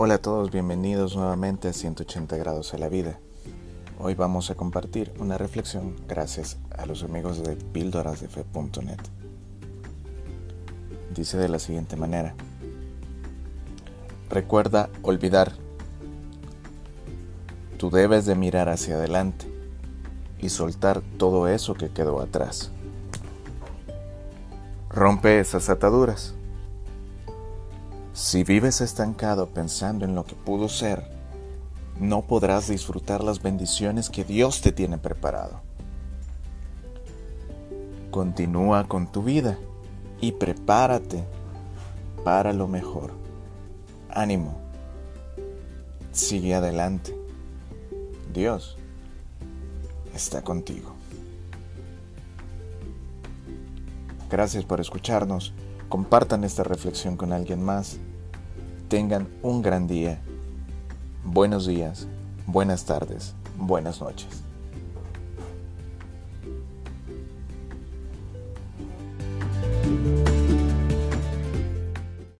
Hola a todos, bienvenidos nuevamente a 180 grados a la vida. Hoy vamos a compartir una reflexión gracias a los amigos de píldorasdefe.net. Dice de la siguiente manera. Recuerda olvidar. Tú debes de mirar hacia adelante y soltar todo eso que quedó atrás. Rompe esas ataduras. Si vives estancado pensando en lo que pudo ser, no podrás disfrutar las bendiciones que Dios te tiene preparado. Continúa con tu vida y prepárate para lo mejor. Ánimo. Sigue adelante. Dios está contigo. Gracias por escucharnos. Compartan esta reflexión con alguien más. Tengan un gran día. Buenos días, buenas tardes, buenas noches.